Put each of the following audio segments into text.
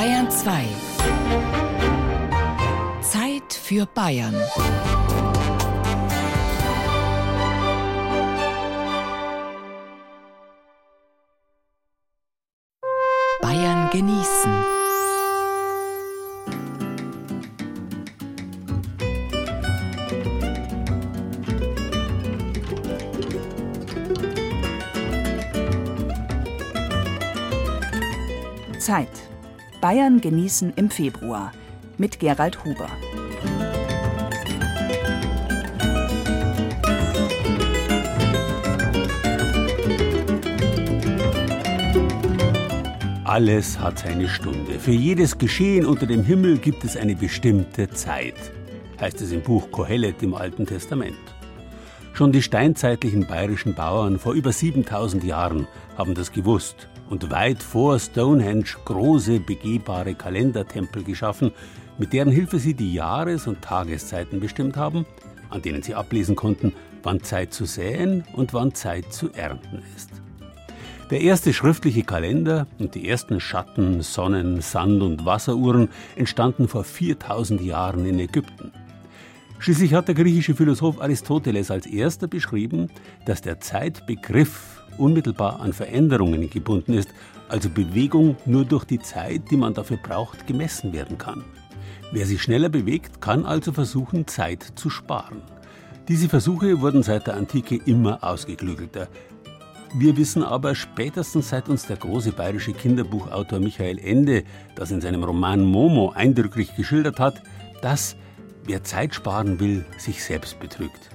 Bayern 2. Zeit für Bayern. Bayern genießen. Zeit. Bayern genießen im Februar mit Gerald Huber. Alles hat seine Stunde. Für jedes Geschehen unter dem Himmel gibt es eine bestimmte Zeit, heißt es im Buch Kohelet im Alten Testament. Schon die steinzeitlichen bayerischen Bauern vor über 7000 Jahren haben das gewusst und weit vor Stonehenge große begehbare Kalendertempel geschaffen, mit deren Hilfe sie die Jahres- und Tageszeiten bestimmt haben, an denen sie ablesen konnten, wann Zeit zu säen und wann Zeit zu ernten ist. Der erste schriftliche Kalender und die ersten Schatten-, Sonnen-, Sand- und Wasseruhren entstanden vor 4000 Jahren in Ägypten. Schließlich hat der griechische Philosoph Aristoteles als erster beschrieben, dass der Zeitbegriff unmittelbar an Veränderungen gebunden ist, also Bewegung nur durch die Zeit, die man dafür braucht, gemessen werden kann. Wer sich schneller bewegt, kann also versuchen, Zeit zu sparen. Diese Versuche wurden seit der Antike immer ausgeklügelter. Wir wissen aber spätestens seit uns der große bayerische Kinderbuchautor Michael Ende das in seinem Roman Momo eindrücklich geschildert hat, dass wer Zeit sparen will, sich selbst betrügt.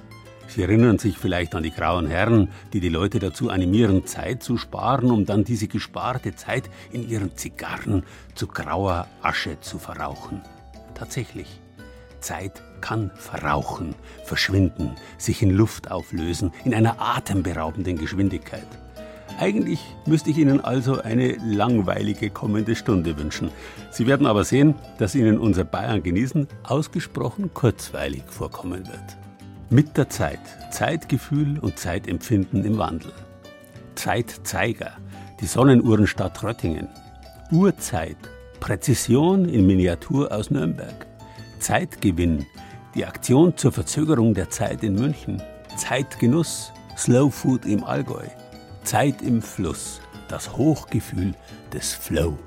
Sie erinnern sich vielleicht an die grauen Herren, die die Leute dazu animieren, Zeit zu sparen, um dann diese gesparte Zeit in ihren Zigarren zu grauer Asche zu verrauchen. Tatsächlich. Zeit kann verrauchen, verschwinden, sich in Luft auflösen, in einer atemberaubenden Geschwindigkeit. Eigentlich müsste ich Ihnen also eine langweilige kommende Stunde wünschen. Sie werden aber sehen, dass Ihnen unser Bayern genießen ausgesprochen kurzweilig vorkommen wird. Mit der Zeit, Zeitgefühl und Zeitempfinden im Wandel. Zeitzeiger, die Sonnenuhrenstadt Röttingen. Uhrzeit, Präzision in Miniatur aus Nürnberg. Zeitgewinn, die Aktion zur Verzögerung der Zeit in München. Zeitgenuss, Slow Food im Allgäu. Zeit im Fluss, das Hochgefühl des Flow.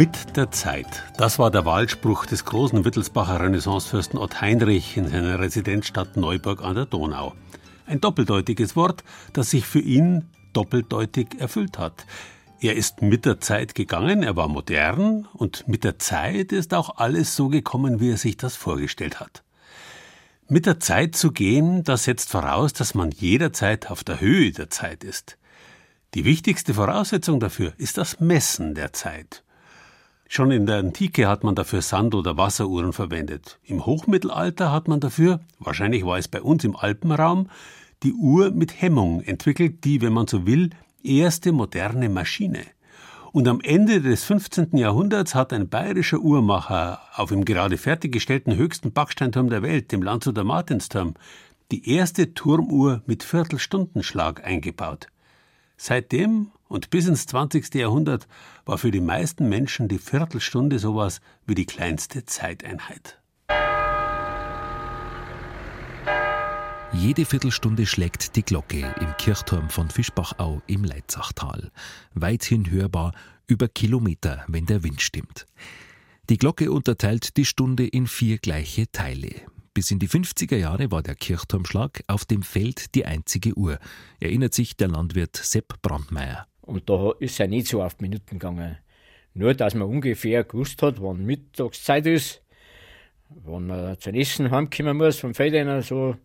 Mit der Zeit. Das war der Wahlspruch des großen Wittelsbacher Renaissancefürsten Ott Heinrich in seiner Residenzstadt Neuburg an der Donau. Ein doppeldeutiges Wort, das sich für ihn doppeldeutig erfüllt hat. Er ist mit der Zeit gegangen, er war modern und mit der Zeit ist auch alles so gekommen, wie er sich das vorgestellt hat. Mit der Zeit zu gehen, das setzt voraus, dass man jederzeit auf der Höhe der Zeit ist. Die wichtigste Voraussetzung dafür ist das Messen der Zeit. Schon in der Antike hat man dafür Sand- oder Wasseruhren verwendet. Im Hochmittelalter hat man dafür, wahrscheinlich war es bei uns im Alpenraum, die Uhr mit Hemmung entwickelt, die, wenn man so will, erste moderne Maschine. Und am Ende des 15. Jahrhunderts hat ein bayerischer Uhrmacher auf dem gerade fertiggestellten höchsten Backsteinturm der Welt, dem Landshuter Martinsturm, die erste Turmuhr mit Viertelstundenschlag eingebaut. Seitdem und bis ins 20. Jahrhundert war für die meisten Menschen die Viertelstunde sowas wie die kleinste Zeiteinheit. Jede Viertelstunde schlägt die Glocke im Kirchturm von Fischbachau im Leitzachtal. Weithin hörbar über Kilometer, wenn der Wind stimmt. Die Glocke unterteilt die Stunde in vier gleiche Teile. Bis in die 50er Jahre war der Kirchturmschlag auf dem Feld die einzige Uhr, erinnert sich der Landwirt Sepp Brandmeier. Und da ist er nicht so auf Minuten gegangen. Nur, dass man ungefähr gewusst hat, wann Mittagszeit ist, wann man zum Essen heimkommen muss vom Feld einer, so,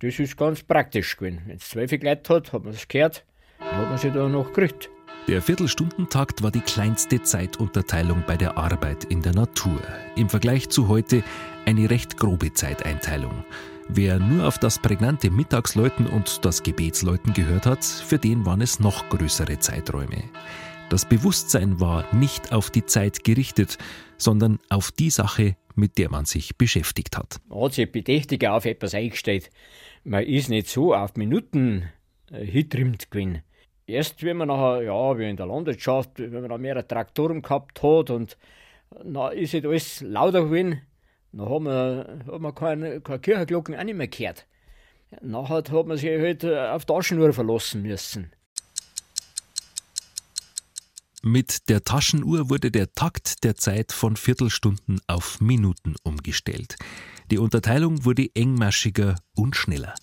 das ist ganz praktisch gewesen. Wenn es zwölf Leute hat, hat man es gehört, dann hat man sich da noch gekriegt. Der Viertelstundentakt war die kleinste Zeitunterteilung bei der Arbeit in der Natur. Im Vergleich zu heute eine recht grobe Zeiteinteilung. Wer nur auf das prägnante Mittagsläuten und das Gebetsläuten gehört hat, für den waren es noch größere Zeiträume. Das Bewusstsein war nicht auf die Zeit gerichtet, sondern auf die Sache, mit der man sich beschäftigt hat. Man hat sich bedächtiger auf etwas eingestellt. Man ist nicht so auf Minuten äh, hitrimmt gewesen. Erst wenn man nachher, ja, wie in der Landwirtschaft, wenn man da mehrere Traktoren gehabt hat und na ist halt alles lauter gewesen, dann haben wir, hat man keine, keine Kirchenglocken auch nicht mehr gehört. Nachher hat man sich halt äh, auf Taschenuhr verlassen müssen. Mit der Taschenuhr wurde der Takt der Zeit von Viertelstunden auf Minuten umgestellt. Die Unterteilung wurde engmaschiger und schneller.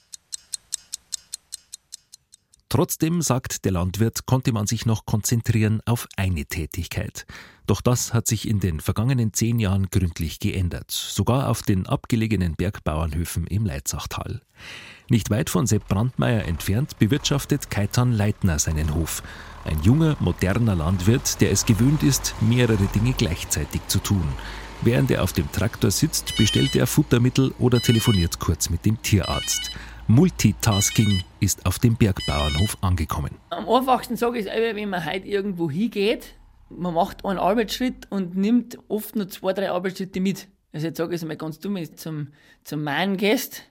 Trotzdem, sagt der Landwirt, konnte man sich noch konzentrieren auf eine Tätigkeit. Doch das hat sich in den vergangenen zehn Jahren gründlich geändert, sogar auf den abgelegenen Bergbauernhöfen im Leitzachtal. Nicht weit von Sepp Brandmeier entfernt bewirtschaftet Kaitan Leitner seinen Hof. Ein junger, moderner Landwirt, der es gewöhnt ist, mehrere Dinge gleichzeitig zu tun. Während er auf dem Traktor sitzt, bestellt er Futtermittel oder telefoniert kurz mit dem Tierarzt. Multitasking ist auf dem Bergbauernhof angekommen. Am einfachsten sage ich es wenn man heute irgendwo hingeht, man macht einen Arbeitsschritt und nimmt oft nur zwei, drei Arbeitsschritte mit. Also jetzt sage ich es mal ganz dumm, wenn du zum, zum Main gehst,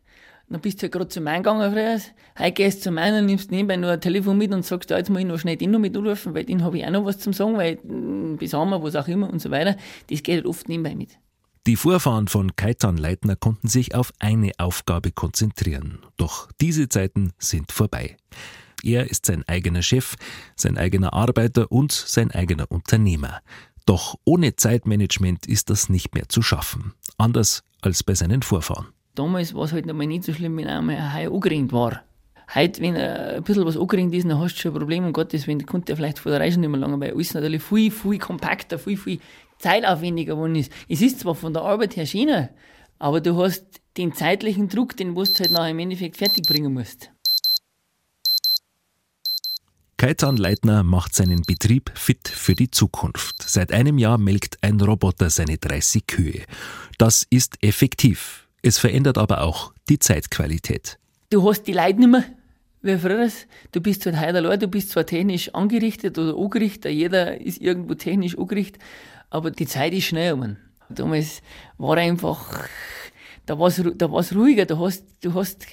dann bist du ja gerade zum Main gegangen früher, heute gehst du zum Main und nimmst nebenbei noch ein Telefon mit und sagst, ja, jetzt muss ich noch schnell den noch mit anrufen, weil den habe ich auch noch was zum sagen, weil mm, bis haben was auch immer und so weiter. Das geht halt oft nebenbei mit. Die Vorfahren von Kaitan Leitner konnten sich auf eine Aufgabe konzentrieren. Doch diese Zeiten sind vorbei. Er ist sein eigener Chef, sein eigener Arbeiter und sein eigener Unternehmer. Doch ohne Zeitmanagement ist das nicht mehr zu schaffen. Anders als bei seinen Vorfahren. Damals war es halt noch mal nicht so schlimm, wenn einmal ein angeringt war. Heute, wenn ein bisschen was angeringt ist, dann hast du schon ein Problem. Um Gottes Willen, konnte er vielleicht vor der Reise nicht mehr lange, weil alles natürlich viel, viel kompakter, viel, viel zeitaufwendiger geworden ist. Es ist zwar von der Arbeit her schöner, aber du hast den zeitlichen Druck, den du halt nachher im Endeffekt fertig bringen musst. Kaitan Leitner macht seinen Betrieb fit für die Zukunft. Seit einem Jahr melkt ein Roboter seine 30 Kühe. Das ist effektiv. Es verändert aber auch die Zeitqualität. Du hast die Leute nicht mehr wie früher. Du bist halt heute allein, du bist zwar technisch angerichtet oder angerichtet, jeder ist irgendwo technisch angerichtet, aber die Zeit ist schnell um. Damals war einfach, da war es da war's ruhiger, du hast, du hast,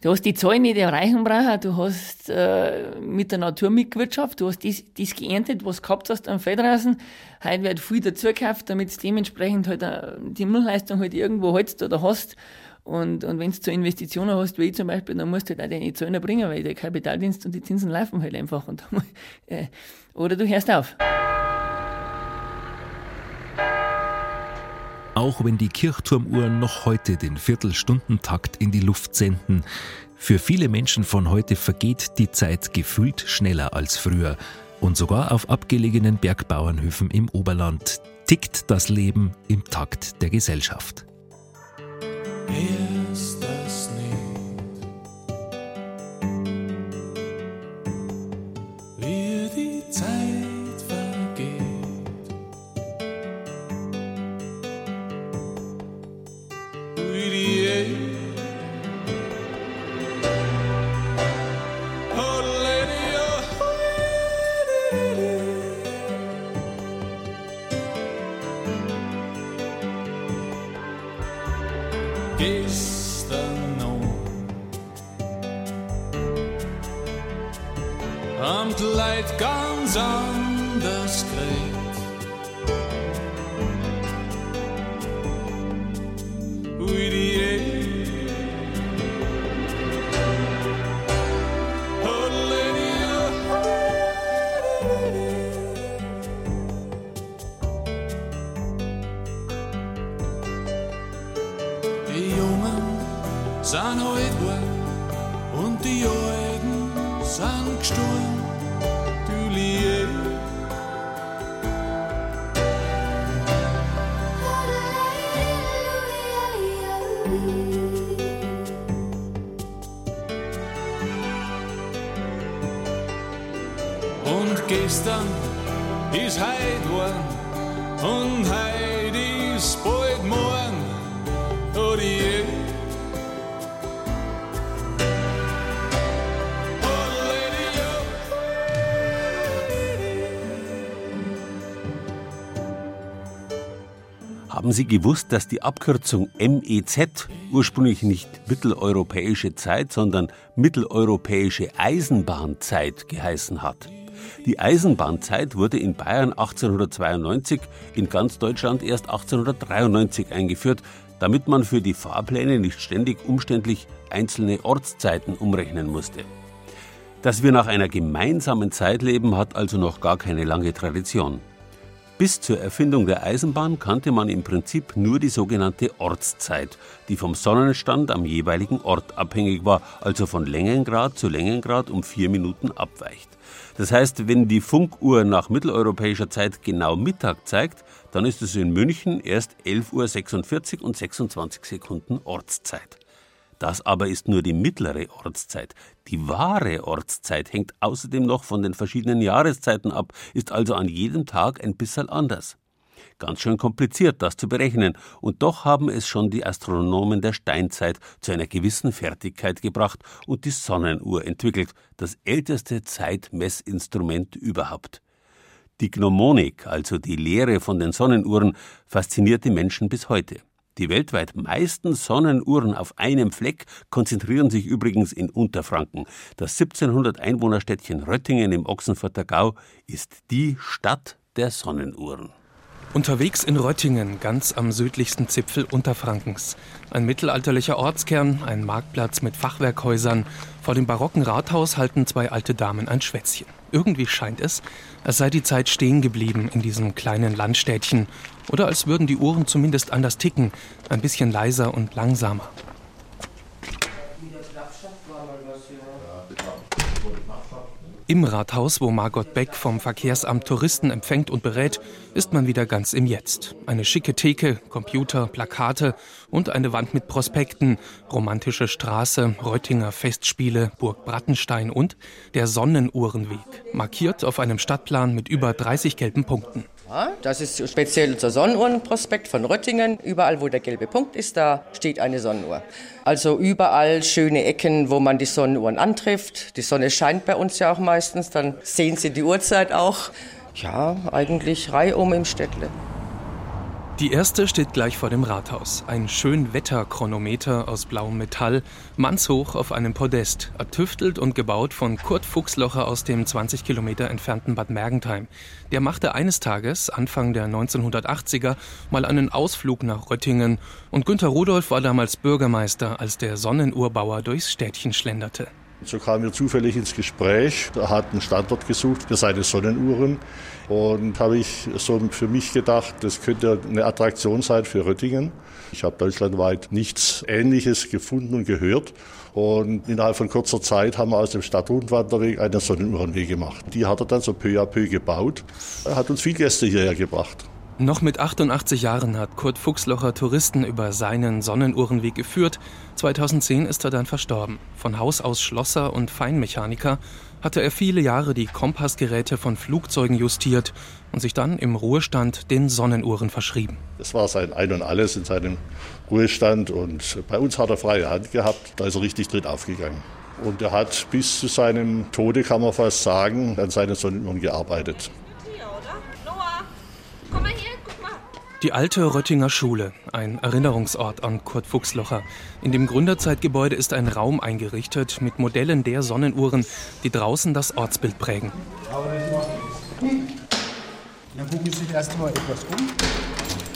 du hast die Zahlen nicht erreichen brauchen, du hast äh, mit der Natur mitgewirtschaftet, du hast das, das geerntet, was du gehabt hast am Feldrasen. Heute wird viel dazu gekauft, damit du dementsprechend halt äh, die Müllleistung halt irgendwo hältst oder hast. Und, und wenn du zu Investitionen hast, wie ich zum Beispiel, dann musst du halt auch deine Zöllner bringen, weil der Kapitaldienst und die Zinsen laufen halt einfach. Und, äh, oder du hörst auf. Auch wenn die Kirchturmuhren noch heute den Viertelstundentakt in die Luft senden. Für viele Menschen von heute vergeht die Zeit gefühlt schneller als früher. Und sogar auf abgelegenen Bergbauernhöfen im Oberland tickt das Leben im Takt der Gesellschaft. Ist bald morgen. Oh, die Haben Sie gewusst, dass die Abkürzung MEZ ursprünglich nicht mitteleuropäische Zeit, sondern mitteleuropäische Eisenbahnzeit geheißen hat? Die Eisenbahnzeit wurde in Bayern 1892, in ganz Deutschland erst 1893 eingeführt, damit man für die Fahrpläne nicht ständig umständlich einzelne Ortszeiten umrechnen musste. Dass wir nach einer gemeinsamen Zeit leben, hat also noch gar keine lange Tradition. Bis zur Erfindung der Eisenbahn kannte man im Prinzip nur die sogenannte Ortszeit, die vom Sonnenstand am jeweiligen Ort abhängig war, also von Längengrad zu Längengrad um vier Minuten abweicht. Das heißt, wenn die Funkuhr nach mitteleuropäischer Zeit genau Mittag zeigt, dann ist es in München erst 11.46 Uhr und 26 Sekunden Ortszeit. Das aber ist nur die mittlere Ortszeit. Die wahre Ortszeit hängt außerdem noch von den verschiedenen Jahreszeiten ab, ist also an jedem Tag ein bisschen anders. Ganz schön kompliziert, das zu berechnen, und doch haben es schon die Astronomen der Steinzeit zu einer gewissen Fertigkeit gebracht und die Sonnenuhr entwickelt, das älteste Zeitmessinstrument überhaupt. Die Gnomonik, also die Lehre von den Sonnenuhren, fasziniert die Menschen bis heute. Die weltweit meisten Sonnenuhren auf einem Fleck konzentrieren sich übrigens in Unterfranken. Das 1700 Einwohnerstädtchen Röttingen im Ochsenfurter Gau ist die Stadt der Sonnenuhren. Unterwegs in Röttingen, ganz am südlichsten Zipfel Unterfrankens. Ein mittelalterlicher Ortskern, ein Marktplatz mit Fachwerkhäusern. Vor dem barocken Rathaus halten zwei alte Damen ein Schwätzchen. Irgendwie scheint es, als sei die Zeit stehen geblieben in diesem kleinen Landstädtchen. Oder als würden die Uhren zumindest anders ticken, ein bisschen leiser und langsamer. Im Rathaus, wo Margot Beck vom Verkehrsamt Touristen empfängt und berät, ist man wieder ganz im Jetzt. Eine schicke Theke, Computer, Plakate und eine Wand mit Prospekten, romantische Straße, Reutinger Festspiele, Burg Brattenstein und der Sonnenuhrenweg, markiert auf einem Stadtplan mit über 30 gelben Punkten. Das ist speziell unser Sonnenuhrenprospekt von Röttingen. Überall, wo der gelbe Punkt ist, da steht eine Sonnenuhr. Also überall schöne Ecken, wo man die Sonnenuhren antrifft. Die Sonne scheint bei uns ja auch meistens, dann sehen Sie die Uhrzeit auch. Ja, eigentlich reihum im Städtle. Die erste steht gleich vor dem Rathaus. Ein Schönwetterchronometer aus blauem Metall, mannshoch auf einem Podest, ertüftelt und gebaut von Kurt Fuchslocher aus dem 20 Kilometer entfernten Bad Mergentheim. Der machte eines Tages, Anfang der 1980er, mal einen Ausflug nach Röttingen und Günter Rudolph war damals Bürgermeister, als der Sonnenuhrbauer durchs Städtchen schlenderte. So kamen wir zufällig ins Gespräch. Er hat einen Standort gesucht für seine Sonnenuhren. Und habe ich so für mich gedacht, das könnte eine Attraktion sein für Röttingen. Ich habe deutschlandweit nichts Ähnliches gefunden und gehört. Und innerhalb von kurzer Zeit haben wir aus dem Stadtrundwanderweg einen Sonnenuhrenweg gemacht. Die hat er dann so peu à peu gebaut. Er hat uns viele Gäste hierher gebracht. Noch mit 88 Jahren hat Kurt Fuchslocher Touristen über seinen Sonnenuhrenweg geführt. 2010 ist er dann verstorben. Von Haus aus Schlosser und Feinmechaniker hatte er viele Jahre die Kompassgeräte von Flugzeugen justiert und sich dann im Ruhestand den Sonnenuhren verschrieben. Das war sein Ein und Alles in seinem Ruhestand und bei uns hat er freie Hand gehabt, da ist er richtig drin aufgegangen. Und er hat bis zu seinem Tode, kann man fast sagen, an seinen Sonnenuhren gearbeitet. Die alte Röttinger Schule, ein Erinnerungsort an Kurt Fuchslocher. In dem Gründerzeitgebäude ist ein Raum eingerichtet mit Modellen der Sonnenuhren, die draußen das Ortsbild prägen. Dann gucken Sie sich erst mal etwas um.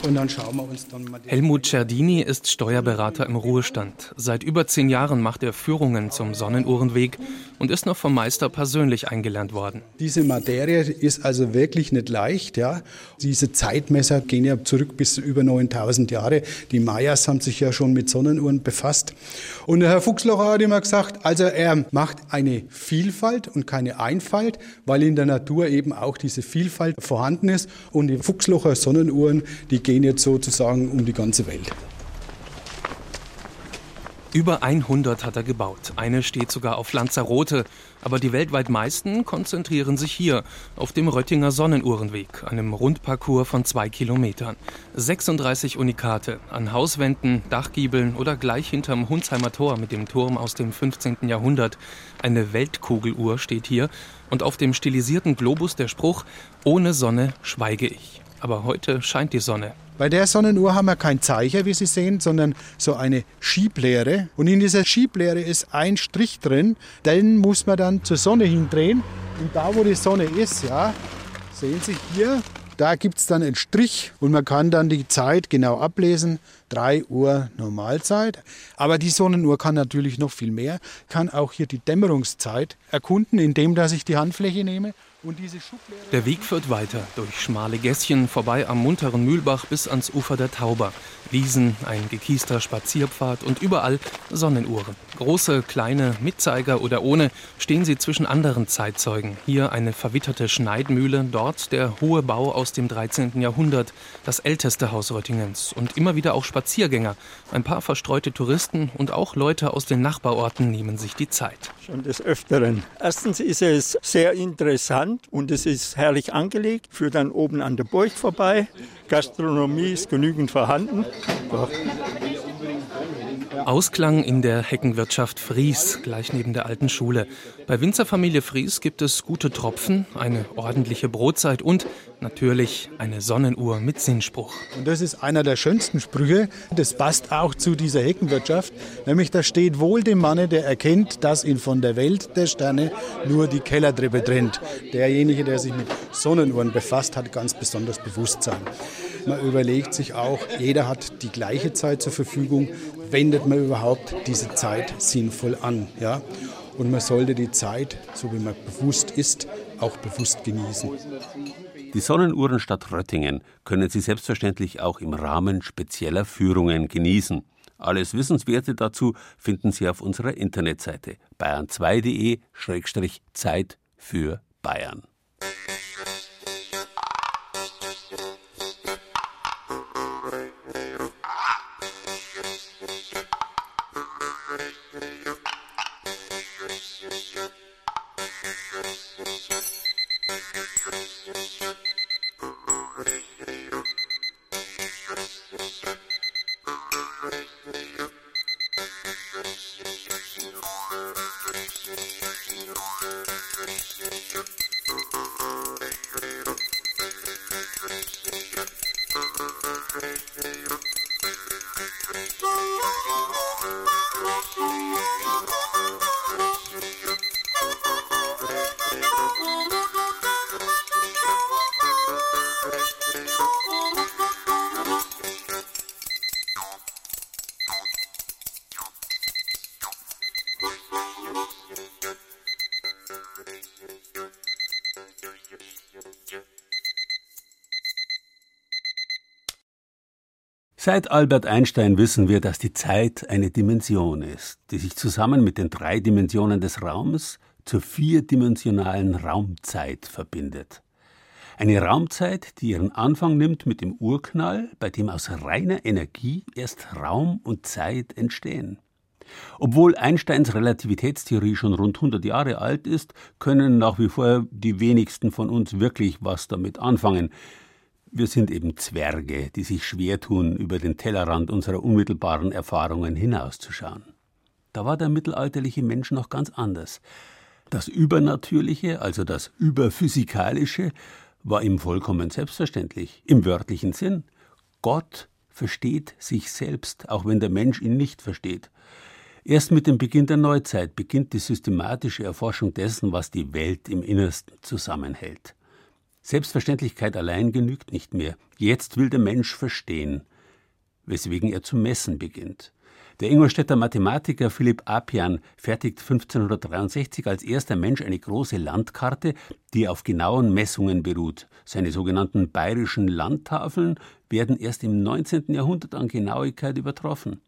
Und dann schauen wir uns dann mal. Helmut Cerdini ist Steuerberater im Ruhestand. Seit über zehn Jahren macht er Führungen zum Sonnenuhrenweg und ist noch vom Meister persönlich eingelernt worden. Diese Materie ist also wirklich nicht leicht. Ja. Diese Zeitmesser gehen ja zurück bis über 9000 Jahre. Die Mayas haben sich ja schon mit Sonnenuhren befasst. Und der Herr Fuchslocher hat immer gesagt, also er macht eine Vielfalt und keine Einfalt, weil in der Natur eben auch diese Vielfalt vorhanden ist. Und die Fuchslocher Sonnenuhren, die gehen jetzt sozusagen um die ganze Welt. Über 100 hat er gebaut. Eine steht sogar auf Lanzarote. Aber die weltweit meisten konzentrieren sich hier, auf dem Röttinger Sonnenuhrenweg, einem Rundparcours von zwei Kilometern. 36 Unikate an Hauswänden, Dachgiebeln oder gleich hinterm Hundsheimer Tor mit dem Turm aus dem 15. Jahrhundert. Eine Weltkugeluhr steht hier und auf dem stilisierten Globus der Spruch: Ohne Sonne schweige ich. Aber heute scheint die Sonne. Bei der Sonnenuhr haben wir kein Zeicher, wie Sie sehen, sondern so eine Schieblehre. Und in dieser Schieblehre ist ein Strich drin. Den muss man dann zur Sonne hindrehen. Und da, wo die Sonne ist, ja, sehen Sie hier, da gibt es dann einen Strich und man kann dann die Zeit genau ablesen. 3 Uhr Normalzeit. Aber die Sonnenuhr kann natürlich noch viel mehr, kann auch hier die Dämmerungszeit erkunden, indem dass ich die Handfläche nehme der Weg führt weiter durch schmale Gässchen vorbei am munteren Mühlbach bis ans Ufer der Tauber. Wiesen, ein gekiester Spazierpfad und überall Sonnenuhren. Große, kleine, mit Zeiger oder ohne, stehen sie zwischen anderen Zeitzeugen. Hier eine verwitterte Schneidmühle, dort der hohe Bau aus dem 13. Jahrhundert, das älteste Haus Röttingens. Und immer wieder auch Spaziergänger. Ein paar verstreute Touristen und auch Leute aus den Nachbarorten nehmen sich die Zeit. Schon des Öfteren. Erstens ist es sehr interessant und es ist herrlich angelegt. Führt dann oben an der Burg vorbei. Gastronomie ist genügend vorhanden. Doch. Ausklang in der Heckenwirtschaft Fries, gleich neben der alten Schule. Bei Winzerfamilie Fries gibt es gute Tropfen, eine ordentliche Brotzeit und natürlich eine Sonnenuhr mit Sinnspruch. Und das ist einer der schönsten Sprüche. Das passt auch zu dieser Heckenwirtschaft. Nämlich da steht wohl dem Manne, der erkennt, dass ihn von der Welt der Sterne nur die Kellertreppe trennt. Derjenige, der sich mit Sonnenuhren befasst, hat ganz besonders Bewusstsein. Man überlegt sich auch, jeder hat die gleiche Zeit zur Verfügung. Wendet man überhaupt diese Zeit sinnvoll an? Ja? Und man sollte die Zeit, so wie man bewusst ist, auch bewusst genießen. Die Sonnenuhrenstadt Röttingen können Sie selbstverständlich auch im Rahmen spezieller Führungen genießen. Alles Wissenswerte dazu finden Sie auf unserer Internetseite bayern2.de-zeit für Bayern. Seit Albert Einstein wissen wir, dass die Zeit eine Dimension ist, die sich zusammen mit den drei Dimensionen des Raums zur vierdimensionalen Raumzeit verbindet. Eine Raumzeit, die ihren Anfang nimmt mit dem Urknall, bei dem aus reiner Energie erst Raum und Zeit entstehen. Obwohl Einsteins Relativitätstheorie schon rund 100 Jahre alt ist, können nach wie vor die wenigsten von uns wirklich was damit anfangen. Wir sind eben Zwerge, die sich schwer tun, über den Tellerrand unserer unmittelbaren Erfahrungen hinauszuschauen. Da war der mittelalterliche Mensch noch ganz anders. Das Übernatürliche, also das Überphysikalische, war ihm vollkommen selbstverständlich, im wörtlichen Sinn. Gott versteht sich selbst, auch wenn der Mensch ihn nicht versteht. Erst mit dem Beginn der Neuzeit beginnt die systematische Erforschung dessen, was die Welt im Innersten zusammenhält. Selbstverständlichkeit allein genügt nicht mehr. Jetzt will der Mensch verstehen, weswegen er zu messen beginnt. Der Ingolstädter Mathematiker Philipp Apian fertigt 1563 als erster Mensch eine große Landkarte, die auf genauen Messungen beruht. Seine sogenannten bayerischen Landtafeln werden erst im 19. Jahrhundert an Genauigkeit übertroffen.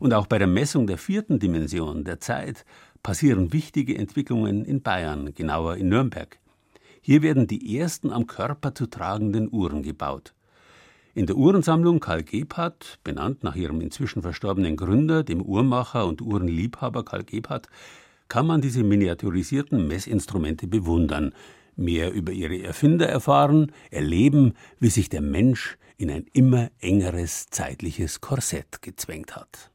Und auch bei der Messung der vierten Dimension, der Zeit, passieren wichtige Entwicklungen in Bayern, genauer in Nürnberg. Hier werden die ersten am Körper zu tragenden Uhren gebaut. In der Uhrensammlung Karl Gebhardt, benannt nach ihrem inzwischen verstorbenen Gründer, dem Uhrmacher und Uhrenliebhaber Karl Gebhardt, kann man diese miniaturisierten Messinstrumente bewundern, mehr über ihre Erfinder erfahren, erleben, wie sich der Mensch in ein immer engeres zeitliches Korsett gezwängt hat.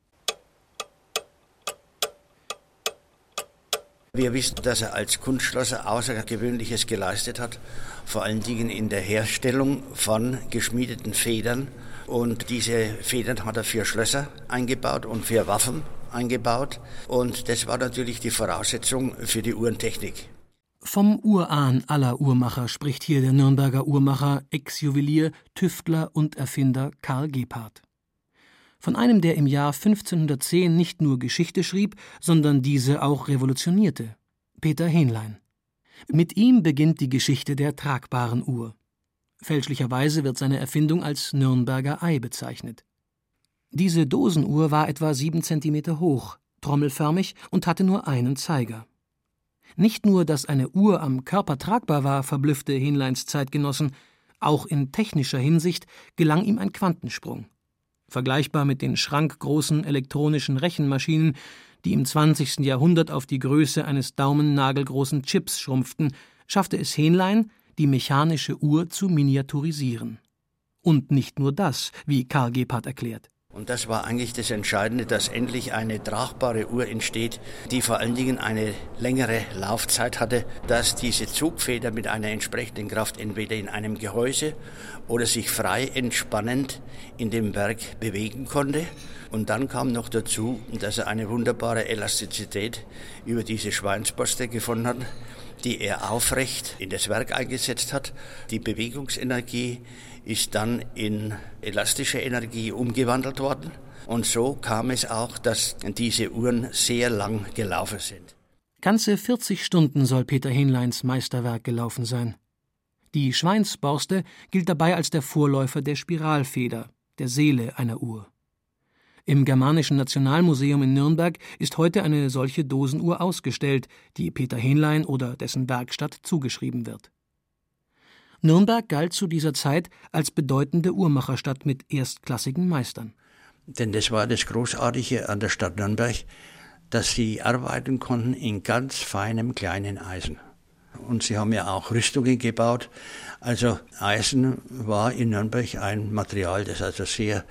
Wir wissen, dass er als Kunstschlosser Außergewöhnliches geleistet hat, vor allen Dingen in der Herstellung von geschmiedeten Federn. Und diese Federn hat er für Schlösser eingebaut und für Waffen eingebaut. Und das war natürlich die Voraussetzung für die Uhrentechnik. Vom Urahn aller Uhrmacher spricht hier der Nürnberger Uhrmacher, Ex-Juwelier, Tüftler und Erfinder Karl Gebhardt. Von einem, der im Jahr 1510 nicht nur Geschichte schrieb, sondern diese auch revolutionierte. Peter Hähnlein. Mit ihm beginnt die Geschichte der tragbaren Uhr. Fälschlicherweise wird seine Erfindung als Nürnberger Ei bezeichnet. Diese Dosenuhr war etwa sieben Zentimeter hoch, trommelförmig und hatte nur einen Zeiger. Nicht nur, dass eine Uhr am Körper tragbar war, verblüffte Hähnleins Zeitgenossen, auch in technischer Hinsicht gelang ihm ein Quantensprung. Vergleichbar mit den schrankgroßen elektronischen Rechenmaschinen, die im 20. Jahrhundert auf die Größe eines daumennagelgroßen Chips schrumpften, schaffte es Hähnlein, die mechanische Uhr zu miniaturisieren. Und nicht nur das, wie Karl Gebhardt erklärt. Und das war eigentlich das Entscheidende, dass endlich eine tragbare Uhr entsteht, die vor allen Dingen eine längere Laufzeit hatte, dass diese Zugfeder mit einer entsprechenden Kraft entweder in einem Gehäuse oder sich frei entspannend in dem Werk bewegen konnte. Und dann kam noch dazu, dass er eine wunderbare Elastizität über diese Schweinsborste gefunden hat, die er aufrecht in das Werk eingesetzt hat. Die Bewegungsenergie ist dann in elastische Energie umgewandelt worden. Und so kam es auch, dass diese Uhren sehr lang gelaufen sind. Ganze 40 Stunden soll Peter Hähnleins Meisterwerk gelaufen sein. Die Schweinsborste gilt dabei als der Vorläufer der Spiralfeder, der Seele einer Uhr. Im Germanischen Nationalmuseum in Nürnberg ist heute eine solche Dosenuhr ausgestellt, die Peter Hähnlein oder dessen Werkstatt zugeschrieben wird. Nürnberg galt zu dieser Zeit als bedeutende Uhrmacherstadt mit erstklassigen Meistern. Denn das war das Großartige an der Stadt Nürnberg, dass sie arbeiten konnten in ganz feinem kleinen Eisen. Und sie haben ja auch Rüstungen gebaut. Also Eisen war in Nürnberg ein Material, das also sehr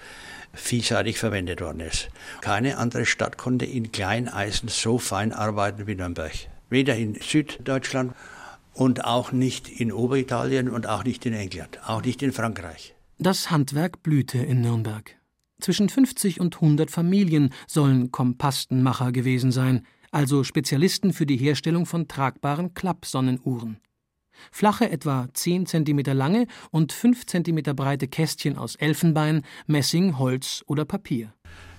vielseitig verwendet worden ist. Keine andere Stadt konnte in Kleineisen so fein arbeiten wie Nürnberg. Weder in Süddeutschland und auch nicht in Oberitalien und auch nicht in England, auch nicht in Frankreich. Das Handwerk blühte in Nürnberg. Zwischen 50 und 100 Familien sollen Kompastenmacher gewesen sein, also Spezialisten für die Herstellung von tragbaren Klappsonnenuhren. Flache, etwa 10 cm lange und 5 cm breite Kästchen aus Elfenbein, Messing, Holz oder Papier.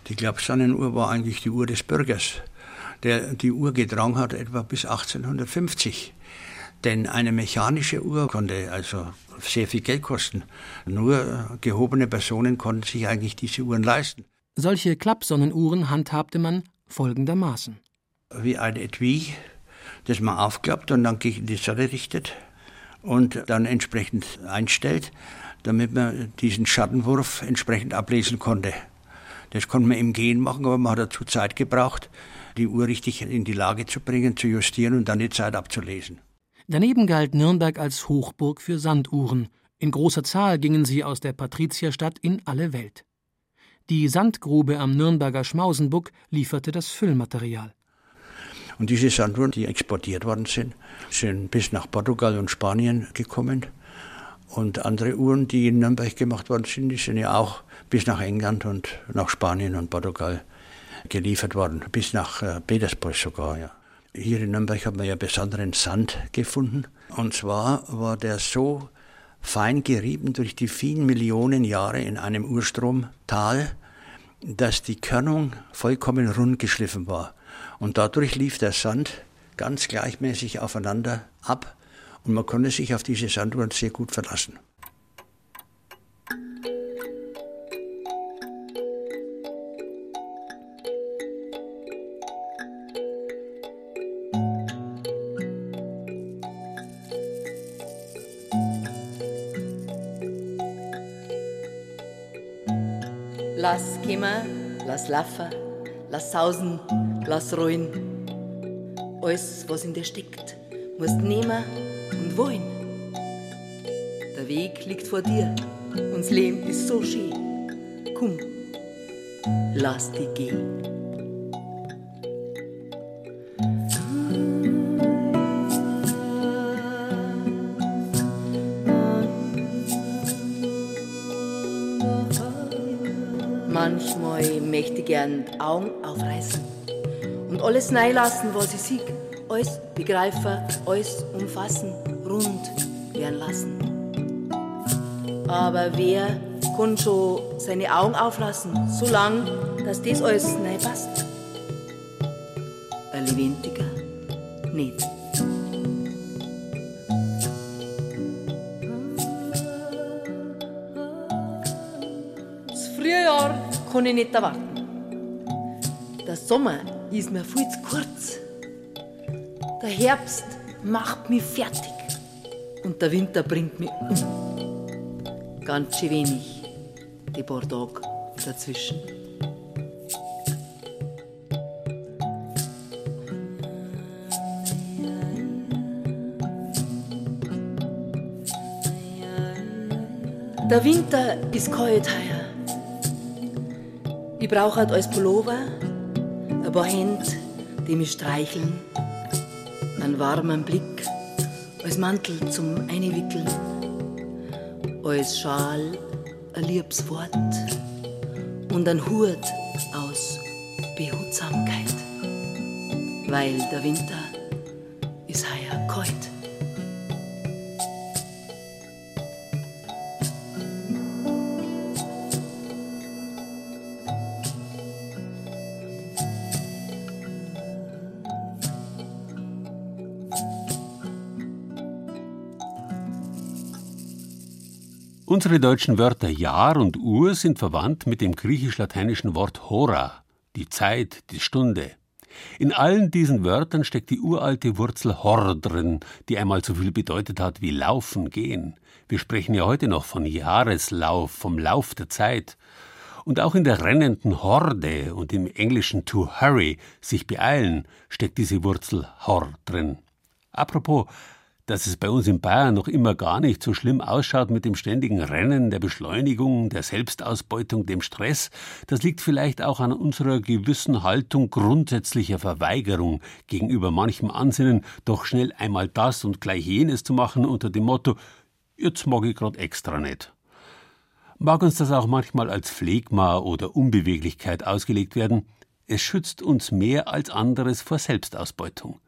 Die Klappsonnenuhr war eigentlich die Uhr des Bürgers, der die Uhr getragen hat etwa bis 1850. Denn eine mechanische Uhr konnte also sehr viel Geld kosten. Nur gehobene Personen konnten sich eigentlich diese Uhren leisten. Solche Klappsonnenuhren handhabte man folgendermaßen. Wie ein Etui, das man aufklappt und dann gegen die Sonne richtet und dann entsprechend einstellt, damit man diesen Schattenwurf entsprechend ablesen konnte. Das konnte man im Gehen machen, aber man hat dazu Zeit gebraucht, die Uhr richtig in die Lage zu bringen, zu justieren und dann die Zeit abzulesen. Daneben galt Nürnberg als Hochburg für Sanduhren. In großer Zahl gingen sie aus der Patrizierstadt in alle Welt. Die Sandgrube am Nürnberger Schmausenbuck lieferte das Füllmaterial. Und diese Sanduhren, die exportiert worden sind, sind bis nach Portugal und Spanien gekommen. Und andere Uhren, die in Nürnberg gemacht worden sind, die sind ja auch bis nach England und nach Spanien und Portugal geliefert worden, bis nach äh, Petersburg sogar, ja. Hier in Nürnberg hat man ja besonderen Sand gefunden. Und zwar war der so fein gerieben durch die vielen Millionen Jahre in einem Urstromtal, dass die Körnung vollkommen rund geschliffen war. Und dadurch lief der Sand ganz gleichmäßig aufeinander ab und man konnte sich auf diese Sanduhren sehr gut verlassen. Lass kommen, lass laufen, lass sausen, lass rollen. Alles, was in dir steckt, musst nehmen und wollen. Der Weg liegt vor dir, und das Leben ist so schön. Komm, lass dich gehen. Manchmal möchte ich gern Augen aufreißen und alles lassen, was ich sehe. Alles begreifen, alles umfassen, rund werden lassen. Aber wer kann schon seine Augen auflassen, so lang, dass das alles neu passt? Ein Lebendiger nicht. Das Frühjahr kann ich nicht erwarten. Der Sommer ist mir viel zu kurz. Der Herbst macht mich fertig. Und der Winter bringt mich um. Ganz schön wenig, die paar Tage dazwischen. Der Winter ist kalt heuer. Ich brauche halt als Pullover ein paar Hände, die mich streicheln, einen warmen Blick als Mantel zum Einwickeln, als Schal ein liebes Wort und ein Hut aus Behutsamkeit, weil der Winter ist heuer kalt. Unsere deutschen Wörter Jahr und Uhr sind verwandt mit dem griechisch-lateinischen Wort Hora, die Zeit, die Stunde. In allen diesen Wörtern steckt die uralte Wurzel Hor drin, die einmal so viel bedeutet hat wie laufen, gehen. Wir sprechen ja heute noch von Jahreslauf, vom Lauf der Zeit. Und auch in der rennenden Horde und im englischen to hurry, sich beeilen, steckt diese Wurzel Hor drin. Apropos, dass es bei uns in Bayern noch immer gar nicht so schlimm ausschaut mit dem ständigen Rennen, der Beschleunigung, der Selbstausbeutung, dem Stress, das liegt vielleicht auch an unserer gewissen Haltung grundsätzlicher Verweigerung gegenüber manchem Ansinnen, doch schnell einmal das und gleich jenes zu machen unter dem Motto, jetzt mag ich grad extra nicht. Mag uns das auch manchmal als Phlegma oder Unbeweglichkeit ausgelegt werden, es schützt uns mehr als anderes vor Selbstausbeutung.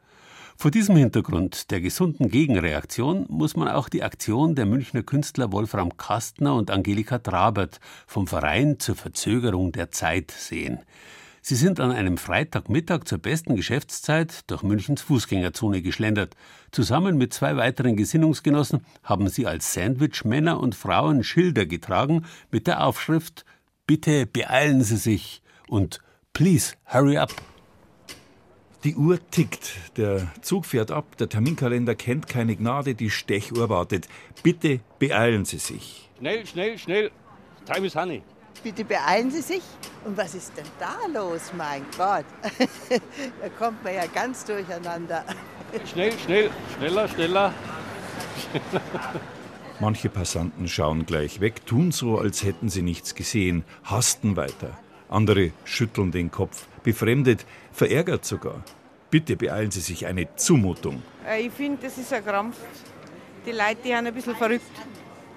Vor diesem Hintergrund der gesunden Gegenreaktion muss man auch die Aktion der Münchner Künstler Wolfram Kastner und Angelika Trabert vom Verein zur Verzögerung der Zeit sehen. Sie sind an einem Freitagmittag zur besten Geschäftszeit durch Münchens Fußgängerzone geschlendert. Zusammen mit zwei weiteren Gesinnungsgenossen haben sie als Sandwich Männer und Frauen Schilder getragen mit der Aufschrift Bitte beeilen Sie sich und Please hurry up. Die Uhr tickt, der Zug fährt ab, der Terminkalender kennt keine Gnade, die Stechuhr wartet. Bitte beeilen Sie sich. Schnell, schnell, schnell. Time is honey. Bitte beeilen Sie sich. Und was ist denn da los, mein Gott? da kommt man ja ganz durcheinander. Schnell, schnell, schneller, schneller. Manche Passanten schauen gleich weg, tun so, als hätten sie nichts gesehen, hasten weiter. Andere schütteln den Kopf, befremdet, verärgert sogar. Bitte beeilen Sie sich eine Zumutung. Äh, Ich finde, das ist ein Krampf. Die Leute die sind ein bisschen verrückt.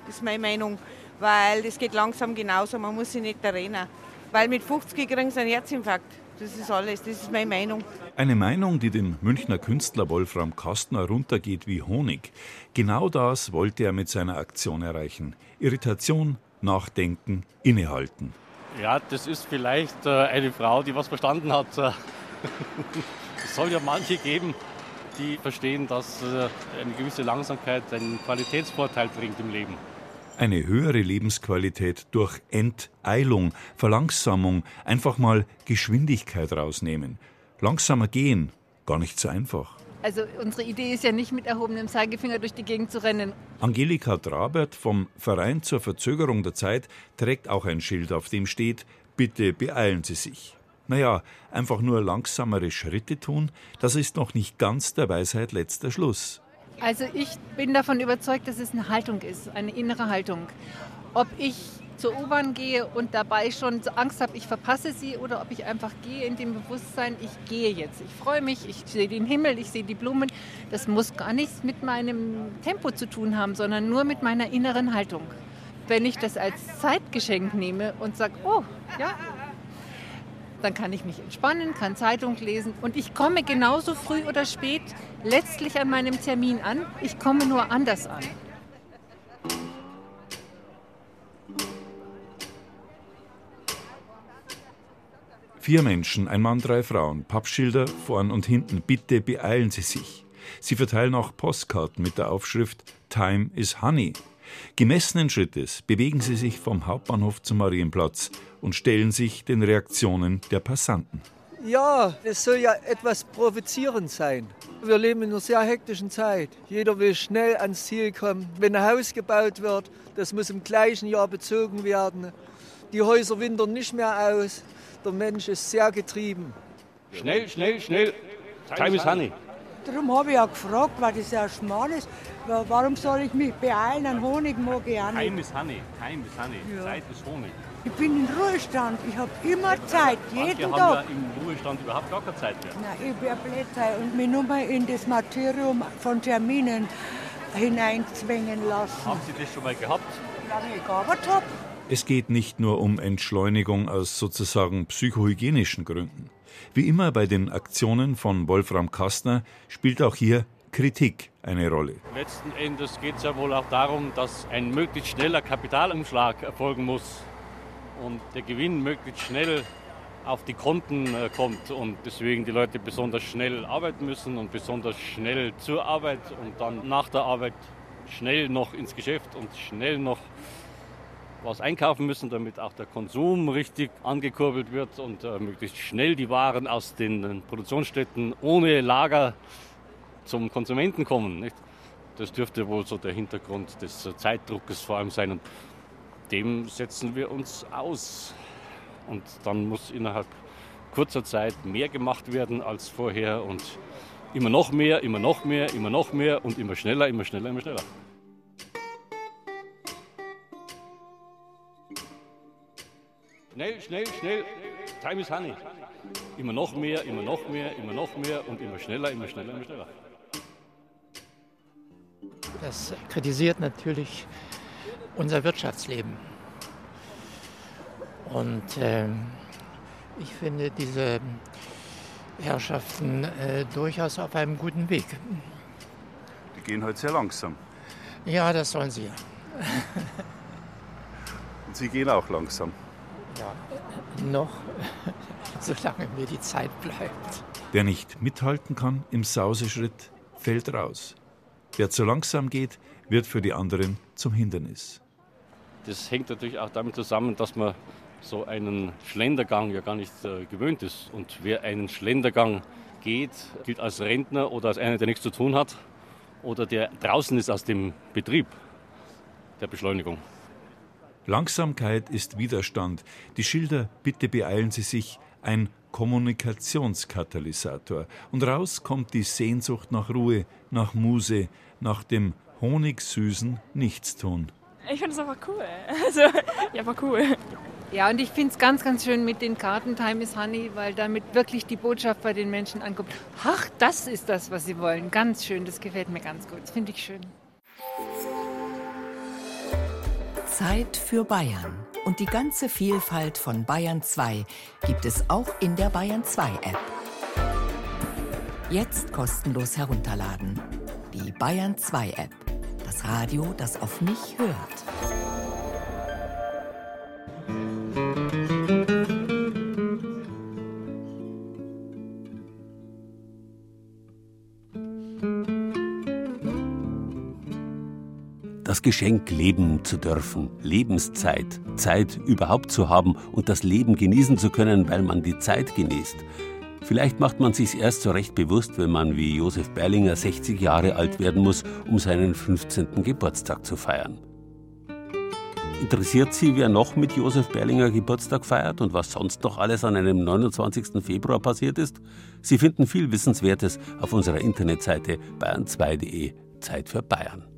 Das ist meine Meinung. Weil das geht langsam genauso, man muss sich nicht erinnern. Weil mit 50 kriegen sie einen Herzinfarkt. Das ist alles, das ist meine Meinung. Eine Meinung, die dem Münchner Künstler Wolfram Kastner runtergeht wie Honig. Genau das wollte er mit seiner Aktion erreichen. Irritation, Nachdenken, Innehalten. Ja, das ist vielleicht äh, eine Frau, die was verstanden hat. Es soll ja manche geben, die verstehen, dass äh, eine gewisse Langsamkeit einen Qualitätsvorteil bringt im Leben. Eine höhere Lebensqualität durch Enteilung, Verlangsamung, einfach mal Geschwindigkeit rausnehmen. Langsamer gehen, gar nicht so einfach. Also unsere Idee ist ja nicht mit erhobenem Zeigefinger durch die Gegend zu rennen. Angelika Trabert vom Verein zur Verzögerung der Zeit trägt auch ein Schild, auf dem steht: Bitte beeilen Sie sich. Naja, einfach nur langsamere Schritte tun, das ist noch nicht ganz der Weisheit letzter Schluss. Also ich bin davon überzeugt, dass es eine Haltung ist, eine innere Haltung. Ob ich zur U-Bahn gehe und dabei schon Angst habe, ich verpasse sie, oder ob ich einfach gehe in dem Bewusstsein, ich gehe jetzt. Ich freue mich, ich sehe den Himmel, ich sehe die Blumen. Das muss gar nichts mit meinem Tempo zu tun haben, sondern nur mit meiner inneren Haltung. Wenn ich das als Zeitgeschenk nehme und sage, oh, ja, dann kann ich mich entspannen, kann Zeitung lesen und ich komme genauso früh oder spät letztlich an meinem Termin an. Ich komme nur anders an. Vier Menschen, ein Mann, drei Frauen, Pappschilder vorn und hinten. Bitte beeilen Sie sich. Sie verteilen auch Postkarten mit der Aufschrift Time is Honey. Gemessenen Schrittes bewegen sie sich vom Hauptbahnhof zum Marienplatz und stellen sich den Reaktionen der Passanten. Ja, es soll ja etwas provozierend sein. Wir leben in einer sehr hektischen Zeit. Jeder will schnell ans Ziel kommen. Wenn ein Haus gebaut wird, das muss im gleichen Jahr bezogen werden. Die Häuser wintern nicht mehr aus. Der Mensch ist sehr getrieben. Schnell, schnell, schnell. Time is honey. Darum habe ich ja gefragt, weil das ja schmal ist. Warum soll ich mich beeilen? Ein Honig mag ich auch nicht. Time is honey. Time is honey. Ja. Zeit ist Honig. Ich bin im Ruhestand. Ich habe immer Zeit, jeden Manche haben Tag. ja im Ruhestand überhaupt gar keine Zeit mehr. Nein, ich werde Blätter und mich nur mal in das Martyrium von Terminen hineinzwängen lassen. Haben Sie das schon mal gehabt? Solange ich gearbeitet habe. Es geht nicht nur um Entschleunigung aus sozusagen psychohygienischen Gründen. Wie immer bei den Aktionen von Wolfram Kastner spielt auch hier Kritik eine Rolle. Letzten Endes geht es ja wohl auch darum, dass ein möglichst schneller Kapitalumschlag erfolgen muss und der Gewinn möglichst schnell auf die Konten äh, kommt und deswegen die Leute besonders schnell arbeiten müssen und besonders schnell zur Arbeit und dann nach der Arbeit schnell noch ins Geschäft und schnell noch was einkaufen müssen, damit auch der Konsum richtig angekurbelt wird und äh, möglichst schnell die Waren aus den Produktionsstätten ohne Lager zum Konsumenten kommen. Nicht? Das dürfte wohl so der Hintergrund des äh, Zeitdruckes vor allem sein und dem setzen wir uns aus. Und dann muss innerhalb kurzer Zeit mehr gemacht werden als vorher und immer noch mehr, immer noch mehr, immer noch mehr und immer schneller, immer schneller, immer schneller. Schnell, schnell, schnell. Time is honey. Immer noch mehr, immer noch mehr, immer noch mehr und immer schneller, immer schneller, immer schneller. Das kritisiert natürlich unser Wirtschaftsleben. Und ähm, ich finde diese Herrschaften äh, durchaus auf einem guten Weg. Die gehen halt sehr langsam. Ja, das sollen sie. Und Sie gehen auch langsam. Ja, noch, solange mir die Zeit bleibt. Wer nicht mithalten kann im Sauseschritt, fällt raus. Wer zu langsam geht, wird für die anderen zum Hindernis. Das hängt natürlich auch damit zusammen, dass man so einen Schlendergang ja gar nicht äh, gewöhnt ist. Und wer einen Schlendergang geht, gilt als Rentner oder als einer, der nichts zu tun hat oder der draußen ist aus dem Betrieb der Beschleunigung. Langsamkeit ist Widerstand. Die Schilder Bitte beeilen Sie sich ein Kommunikationskatalysator. Und raus kommt die Sehnsucht nach Ruhe, nach Muse, nach dem honigsüßen Nichtstun. Ich finde es einfach cool. Also, ja, einfach cool. Ja, und ich finde es ganz, ganz schön mit den Karten Time is Honey, weil damit wirklich die Botschaft bei den Menschen ankommt. Ach, das ist das, was sie wollen. Ganz schön, das gefällt mir ganz gut. Das finde ich schön. Zeit für Bayern. Und die ganze Vielfalt von Bayern 2 gibt es auch in der Bayern 2 App. Jetzt kostenlos herunterladen. Die Bayern 2 App. Das Radio, das auf mich hört. Geschenk, leben zu dürfen, Lebenszeit, Zeit überhaupt zu haben und das Leben genießen zu können, weil man die Zeit genießt. Vielleicht macht man sich's erst so recht bewusst, wenn man wie Josef Berlinger 60 Jahre alt werden muss, um seinen 15. Geburtstag zu feiern. Interessiert Sie, wer noch mit Josef Berlinger Geburtstag feiert und was sonst noch alles an einem 29. Februar passiert ist? Sie finden viel Wissenswertes auf unserer Internetseite bayern2.de Zeit für Bayern.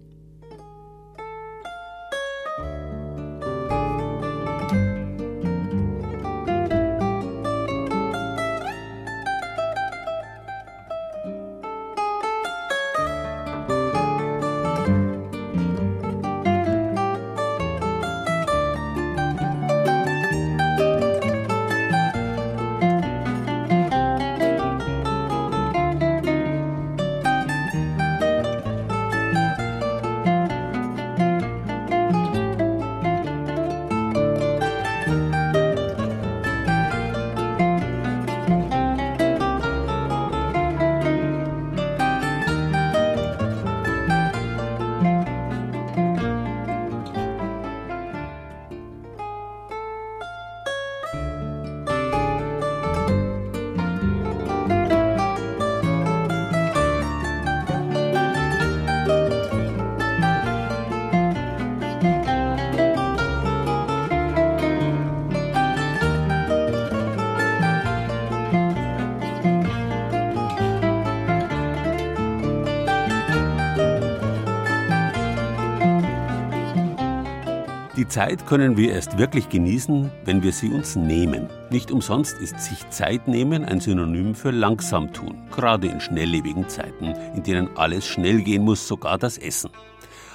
Zeit können wir erst wirklich genießen, wenn wir sie uns nehmen. Nicht umsonst ist sich Zeit nehmen ein Synonym für langsam tun, gerade in schnelllebigen Zeiten, in denen alles schnell gehen muss, sogar das Essen.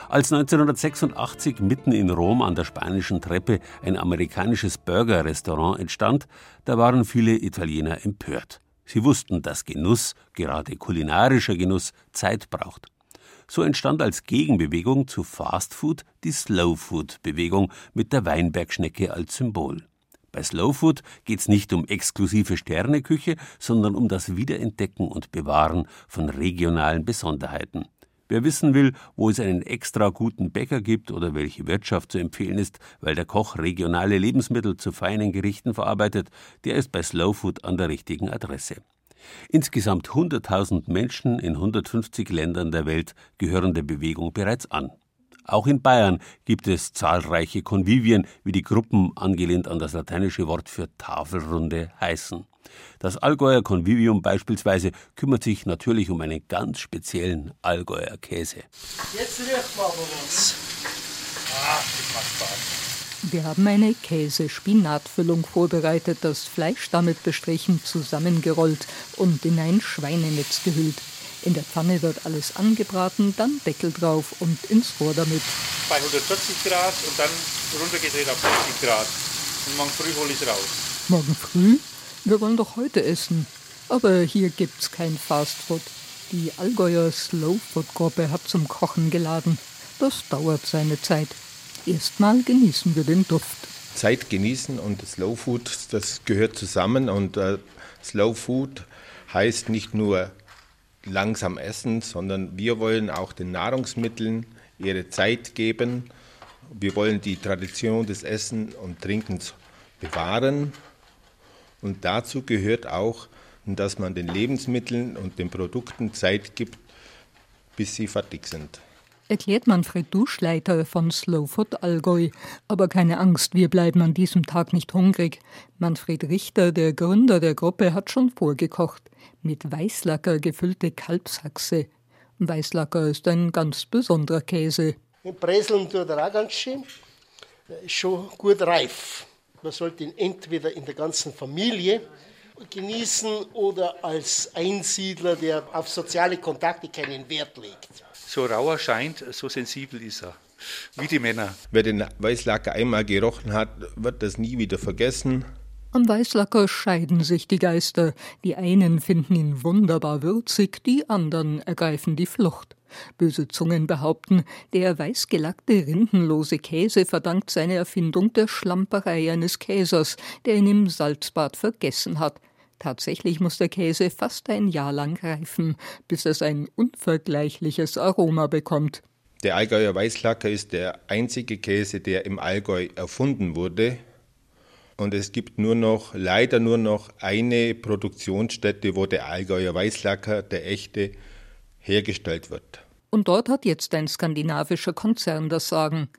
Als 1986 mitten in Rom an der spanischen Treppe ein amerikanisches Burger-Restaurant entstand, da waren viele Italiener empört. Sie wussten, dass Genuss, gerade kulinarischer Genuss, Zeit braucht. So entstand als Gegenbewegung zu Fastfood die Slowfood-Bewegung mit der Weinbergschnecke als Symbol. Bei Slowfood geht es nicht um exklusive Sterneküche, sondern um das Wiederentdecken und Bewahren von regionalen Besonderheiten. Wer wissen will, wo es einen extra guten Bäcker gibt oder welche Wirtschaft zu empfehlen ist, weil der Koch regionale Lebensmittel zu feinen Gerichten verarbeitet, der ist bei Slowfood an der richtigen Adresse. Insgesamt 100.000 Menschen in 150 Ländern der Welt gehören der Bewegung bereits an. Auch in Bayern gibt es zahlreiche Konvivien, wie die Gruppen angelehnt an das lateinische Wort für Tafelrunde heißen. Das Allgäuer Konvivium beispielsweise kümmert sich natürlich um einen ganz speziellen Allgäuer Käse. Jetzt riecht man aber was. Ah, das macht Spaß. Wir haben eine Käse-Spinatfüllung vorbereitet, das Fleisch damit bestrichen, zusammengerollt und in ein Schweinenetz gehüllt. In der Pfanne wird alles angebraten, dann Deckel drauf und ins Rohr damit. Bei 140 Grad und dann runtergedreht auf 60 Grad. Und morgen früh hole ich es raus. Morgen früh? Wir wollen doch heute essen. Aber hier gibt's kein Fastfood. Die Allgäuer Slow Food Gruppe hat zum Kochen geladen. Das dauert seine Zeit. Erstmal genießen wir den Duft. Zeit genießen und Slow Food, das gehört zusammen. Und äh, Slow Food heißt nicht nur langsam essen, sondern wir wollen auch den Nahrungsmitteln ihre Zeit geben. Wir wollen die Tradition des Essen und Trinkens bewahren. Und dazu gehört auch, dass man den Lebensmitteln und den Produkten Zeit gibt, bis sie fertig sind erklärt Manfred Duschleiter von Slowfood Allgäu. Aber keine Angst, wir bleiben an diesem Tag nicht hungrig. Manfred Richter, der Gründer der Gruppe, hat schon vorgekocht. Mit Weißlacker gefüllte Kalbshaxe. Weißlacker ist ein ganz besonderer Käse. Breseln tut er auch ganz schön. Ist schon gut reif. Man sollte ihn entweder in der ganzen Familie genießen oder als Einsiedler, der auf soziale Kontakte keinen Wert legt so rau er scheint, so sensibel ist er. Wie die Männer. Wer den Weißlacker einmal gerochen hat, wird das nie wieder vergessen. Am Weißlacker scheiden sich die Geister. Die einen finden ihn wunderbar würzig, die anderen ergreifen die Flucht. Böse Zungen behaupten, der weißgelackte, rindenlose Käse verdankt seine Erfindung der Schlamperei eines Käsers, der ihn im Salzbad vergessen hat. Tatsächlich muss der Käse fast ein Jahr lang reifen, bis es ein unvergleichliches Aroma bekommt. Der Allgäuer Weißlacker ist der einzige Käse, der im Allgäu erfunden wurde. Und es gibt nur noch, leider nur noch eine Produktionsstätte, wo der Allgäuer Weißlacker, der echte, hergestellt wird. Und dort hat jetzt ein skandinavischer Konzern das Sagen.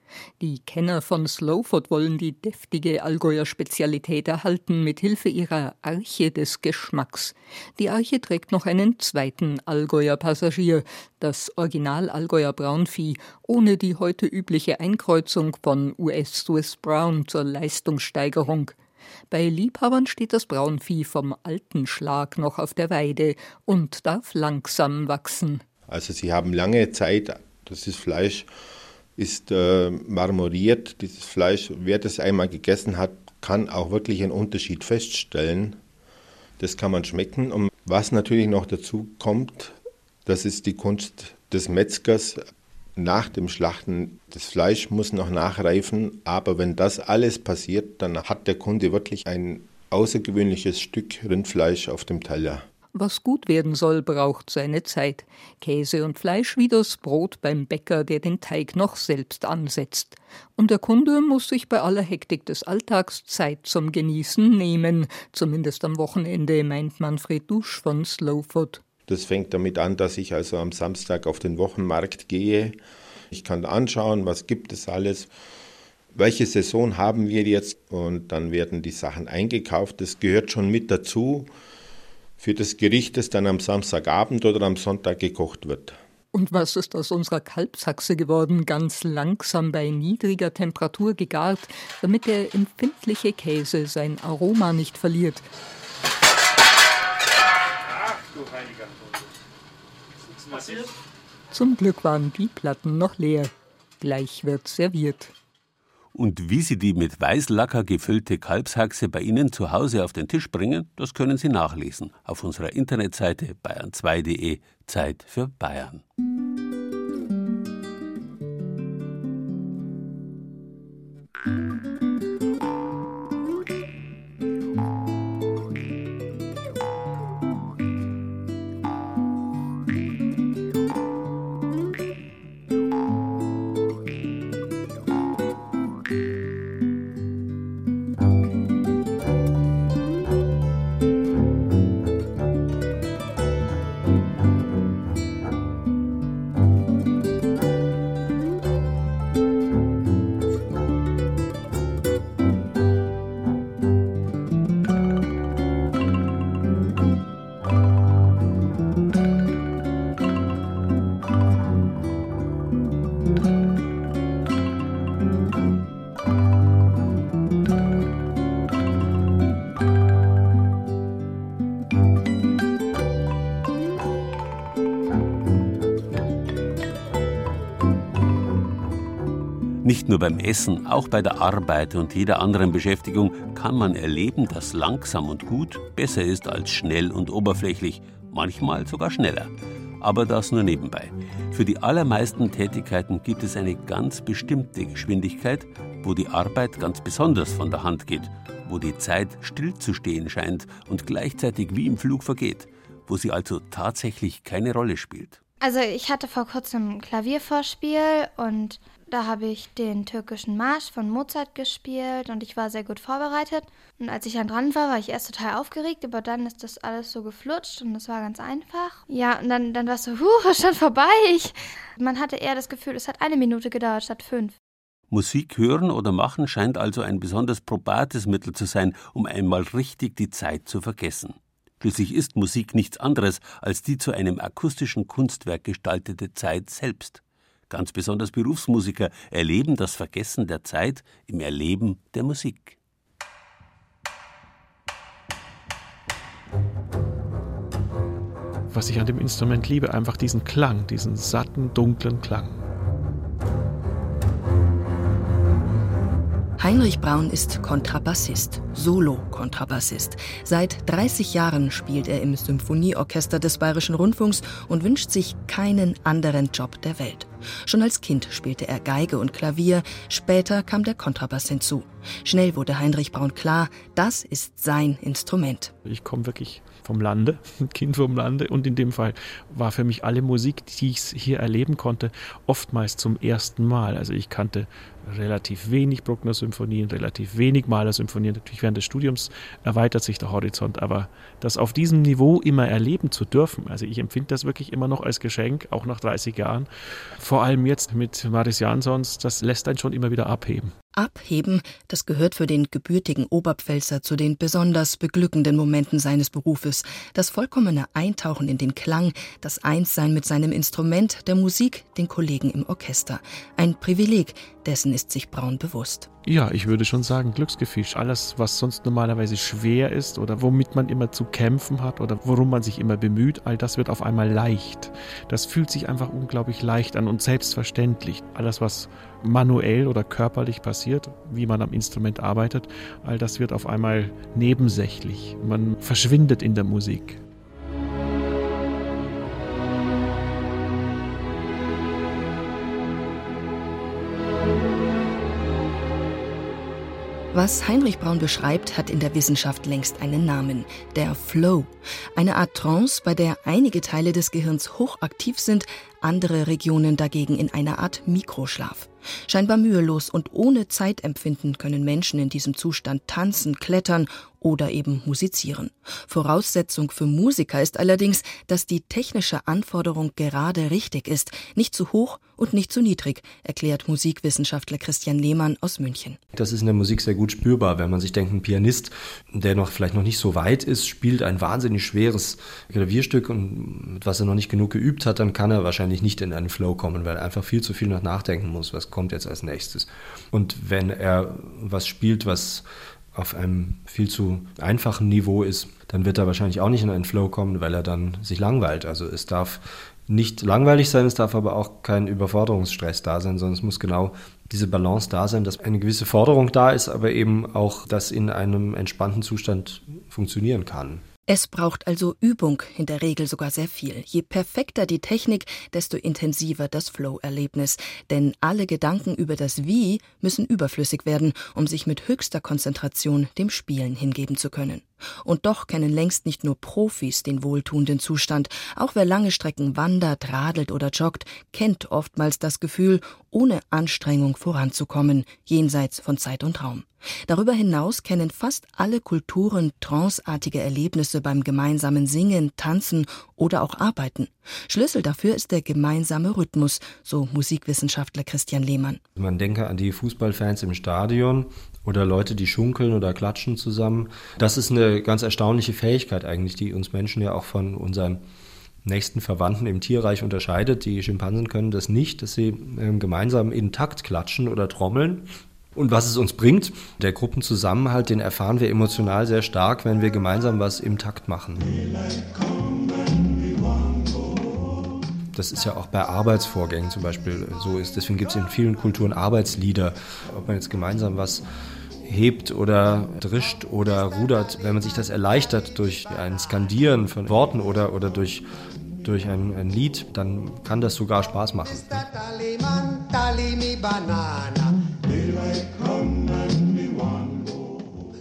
Die Kenner von Slowfoot wollen die deftige Allgäuer Spezialität erhalten mit Hilfe ihrer Arche des Geschmacks. Die Arche trägt noch einen zweiten Allgäuer Passagier, das Original Allgäuer Braunvieh, ohne die heute übliche Einkreuzung von US Swiss Brown zur Leistungssteigerung. Bei Liebhabern steht das Braunvieh vom alten Schlag noch auf der Weide und darf langsam wachsen. Also sie haben lange Zeit, das Fleisch ist äh, marmoriert. Dieses Fleisch, wer das einmal gegessen hat, kann auch wirklich einen Unterschied feststellen. Das kann man schmecken. Und was natürlich noch dazu kommt, das ist die Kunst des Metzgers. Nach dem Schlachten, das Fleisch muss noch nachreifen, aber wenn das alles passiert, dann hat der Kunde wirklich ein außergewöhnliches Stück Rindfleisch auf dem Teller. Was gut werden soll, braucht seine Zeit. Käse und Fleisch wie das Brot beim Bäcker, der den Teig noch selbst ansetzt. Und der Kunde muss sich bei aller Hektik des Alltags Zeit zum Genießen nehmen, zumindest am Wochenende, meint Manfred Dusch von Slowfood. Das fängt damit an, dass ich also am Samstag auf den Wochenmarkt gehe. Ich kann anschauen, was gibt es alles welche Saison haben wir jetzt und dann werden die Sachen eingekauft. Das gehört schon mit dazu für das Gericht, das dann am Samstagabend oder am Sonntag gekocht wird. Und was ist aus unserer Kalbsachse geworden? Ganz langsam bei niedriger Temperatur gegart, damit der empfindliche Käse sein Aroma nicht verliert. Ach du heiliger Zum Glück waren die Platten noch leer. Gleich wird serviert. Und wie Sie die mit Weißlacker gefüllte Kalbshaxe bei Ihnen zu Hause auf den Tisch bringen, das können Sie nachlesen auf unserer Internetseite bayern2.de Zeit für Bayern. Nicht nur beim Essen, auch bei der Arbeit und jeder anderen Beschäftigung kann man erleben, dass langsam und gut besser ist als schnell und oberflächlich, manchmal sogar schneller. Aber das nur nebenbei. Für die allermeisten Tätigkeiten gibt es eine ganz bestimmte Geschwindigkeit, wo die Arbeit ganz besonders von der Hand geht, wo die Zeit stillzustehen scheint und gleichzeitig wie im Flug vergeht, wo sie also tatsächlich keine Rolle spielt. Also ich hatte vor kurzem ein Klaviervorspiel und da habe ich den türkischen Marsch von Mozart gespielt und ich war sehr gut vorbereitet. Und als ich dann dran war, war ich erst total aufgeregt, aber dann ist das alles so geflutscht und das war ganz einfach. Ja, und dann, dann war es so, ist schon vorbei. Ich, man hatte eher das Gefühl, es hat eine Minute gedauert statt fünf. Musik hören oder machen scheint also ein besonders probates Mittel zu sein, um einmal richtig die Zeit zu vergessen. Schließlich ist Musik nichts anderes als die zu einem akustischen Kunstwerk gestaltete Zeit selbst. Ganz besonders Berufsmusiker erleben das Vergessen der Zeit im Erleben der Musik. Was ich an dem Instrument liebe, einfach diesen Klang, diesen satten, dunklen Klang. Heinrich Braun ist Kontrabassist, Solo-Kontrabassist. Seit 30 Jahren spielt er im Symphonieorchester des Bayerischen Rundfunks und wünscht sich keinen anderen Job der Welt. Schon als Kind spielte er Geige und Klavier, später kam der Kontrabass hinzu. Schnell wurde Heinrich Braun klar, das ist sein Instrument. Ich komme wirklich vom Lande, ein Kind vom Lande. Und in dem Fall war für mich alle Musik, die ich hier erleben konnte, oftmals zum ersten Mal. Also ich kannte relativ wenig Bruckner-Symphonien, relativ wenig Mahler-Symphonien. Natürlich während des Studiums erweitert sich der Horizont, aber das auf diesem Niveau immer erleben zu dürfen, also ich empfinde das wirklich immer noch als Geschenk, auch nach 30 Jahren. Vor allem jetzt mit Maris Jansons, das lässt einen schon immer wieder abheben. Abheben, das gehört für den gebürtigen Oberpfälzer zu den besonders beglückenden Momenten seines Berufes. Das vollkommene Eintauchen in den Klang, das Einssein mit seinem Instrument, der Musik, den Kollegen im Orchester. Ein Privileg, dessen ist sich Braun bewusst. Ja, ich würde schon sagen, Glücksgefühl. Alles, was sonst normalerweise schwer ist oder womit man immer zu kämpfen hat oder worum man sich immer bemüht, all das wird auf einmal leicht. Das fühlt sich einfach unglaublich leicht an und selbstverständlich. Alles, was manuell oder körperlich passiert, wie man am Instrument arbeitet, all das wird auf einmal nebensächlich. Man verschwindet in der Musik. Was Heinrich Braun beschreibt, hat in der Wissenschaft längst einen Namen, der Flow. Eine Art Trance, bei der einige Teile des Gehirns hochaktiv sind, andere Regionen dagegen in einer Art Mikroschlaf. Scheinbar mühelos und ohne Zeitempfinden können Menschen in diesem Zustand tanzen, klettern oder eben musizieren. Voraussetzung für Musiker ist allerdings, dass die technische Anforderung gerade richtig ist, nicht zu hoch und nicht zu niedrig, erklärt Musikwissenschaftler Christian Lehmann aus München. Das ist in der Musik sehr gut spürbar, wenn man sich denkt, ein Pianist, der noch vielleicht noch nicht so weit ist, spielt ein wahnsinnig schweres Klavierstück und was er noch nicht genug geübt hat, dann kann er wahrscheinlich nicht in einen Flow kommen, weil er einfach viel zu viel noch nachdenken muss, was kommt jetzt als nächstes. Und wenn er was spielt, was auf einem viel zu einfachen Niveau ist, dann wird er wahrscheinlich auch nicht in einen Flow kommen, weil er dann sich langweilt. Also es darf nicht langweilig sein, es darf aber auch kein Überforderungsstress da sein, sondern es muss genau diese Balance da sein, dass eine gewisse Forderung da ist, aber eben auch, dass in einem entspannten Zustand funktionieren kann. Es braucht also Übung, in der Regel sogar sehr viel. Je perfekter die Technik, desto intensiver das Flow-Erlebnis. Denn alle Gedanken über das Wie müssen überflüssig werden, um sich mit höchster Konzentration dem Spielen hingeben zu können. Und doch kennen längst nicht nur Profis den wohltuenden Zustand. Auch wer lange Strecken wandert, radelt oder joggt, kennt oftmals das Gefühl, ohne Anstrengung voranzukommen, jenseits von Zeit und Raum. Darüber hinaus kennen fast alle Kulturen tranceartige Erlebnisse beim gemeinsamen Singen, Tanzen oder auch Arbeiten. Schlüssel dafür ist der gemeinsame Rhythmus, so Musikwissenschaftler Christian Lehmann. Man denke an die Fußballfans im Stadion oder Leute, die schunkeln oder klatschen zusammen. Das ist eine ganz erstaunliche Fähigkeit eigentlich, die uns Menschen ja auch von unseren nächsten Verwandten im Tierreich unterscheidet. Die Schimpansen können das nicht, dass sie ähm, gemeinsam in Takt klatschen oder trommeln. Und was es uns bringt, der Gruppenzusammenhalt, den erfahren wir emotional sehr stark, wenn wir gemeinsam was im Takt machen. Das ist ja auch bei Arbeitsvorgängen zum Beispiel so ist. Deswegen gibt es in vielen Kulturen Arbeitslieder. Ob man jetzt gemeinsam was hebt oder drischt oder rudert, wenn man sich das erleichtert durch ein Skandieren von Worten oder, oder durch, durch ein, ein Lied, dann kann das sogar Spaß machen.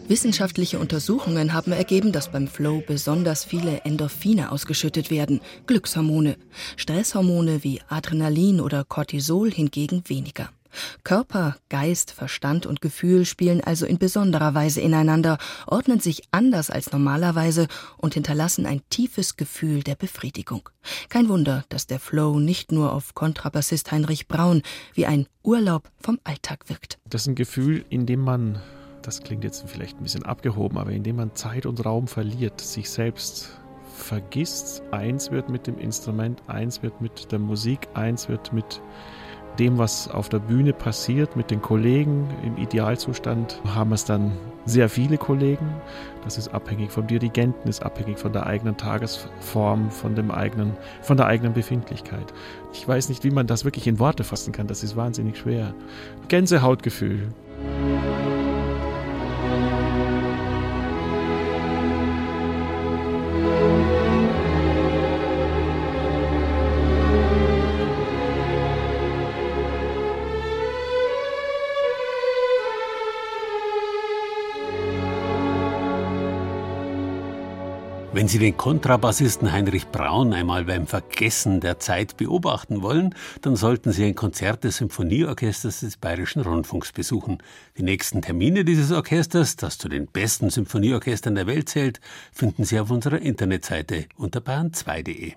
Wissenschaftliche Untersuchungen haben ergeben, dass beim Flow besonders viele Endorphine ausgeschüttet werden, Glückshormone. Stresshormone wie Adrenalin oder Cortisol hingegen weniger. Körper, Geist, Verstand und Gefühl spielen also in besonderer Weise ineinander, ordnen sich anders als normalerweise und hinterlassen ein tiefes Gefühl der Befriedigung. Kein Wunder, dass der Flow nicht nur auf Kontrabassist Heinrich Braun wie ein Urlaub vom Alltag wirkt. Das ist ein Gefühl, in dem man, das klingt jetzt vielleicht ein bisschen abgehoben, aber in dem man Zeit und Raum verliert, sich selbst vergisst, eins wird mit dem Instrument, eins wird mit der Musik, eins wird mit dem, was auf der Bühne passiert mit den Kollegen. Im Idealzustand haben es dann sehr viele Kollegen. Das ist abhängig vom Dirigenten, ist abhängig von der eigenen Tagesform, von dem eigenen, von der eigenen Befindlichkeit. Ich weiß nicht, wie man das wirklich in Worte fassen kann. Das ist wahnsinnig schwer. Gänsehautgefühl. Wenn Sie den Kontrabassisten Heinrich Braun einmal beim Vergessen der Zeit beobachten wollen, dann sollten Sie ein Konzert des Symphonieorchesters des Bayerischen Rundfunks besuchen. Die nächsten Termine dieses Orchesters, das zu den besten Symphonieorchestern der Welt zählt, finden Sie auf unserer Internetseite unter bayern2.de.